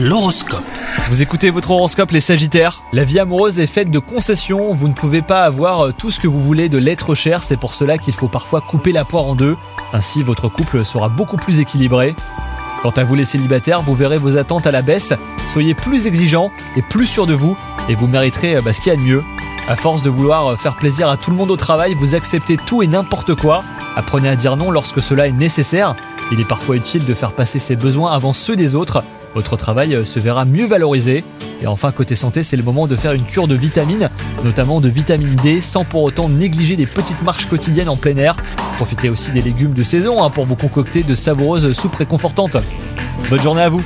L'horoscope. Vous écoutez votre horoscope les Sagittaires La vie amoureuse est faite de concessions, vous ne pouvez pas avoir euh, tout ce que vous voulez de l'être cher, c'est pour cela qu'il faut parfois couper la poire en deux, ainsi votre couple sera beaucoup plus équilibré. Quant à vous les célibataires, vous verrez vos attentes à la baisse, soyez plus exigeants et plus sûrs de vous, et vous mériterez euh, bah, ce qu'il y a de mieux. À force de vouloir euh, faire plaisir à tout le monde au travail, vous acceptez tout et n'importe quoi, apprenez à dire non lorsque cela est nécessaire, il est parfois utile de faire passer ses besoins avant ceux des autres, votre travail euh, se verra mieux valorisé. Et enfin, côté santé, c'est le moment de faire une cure de vitamines, notamment de vitamine D, sans pour autant négliger les petites marches quotidiennes en plein air. Profitez aussi des légumes de saison hein, pour vous concocter de savoureuses soupes réconfortantes. Bonne journée à vous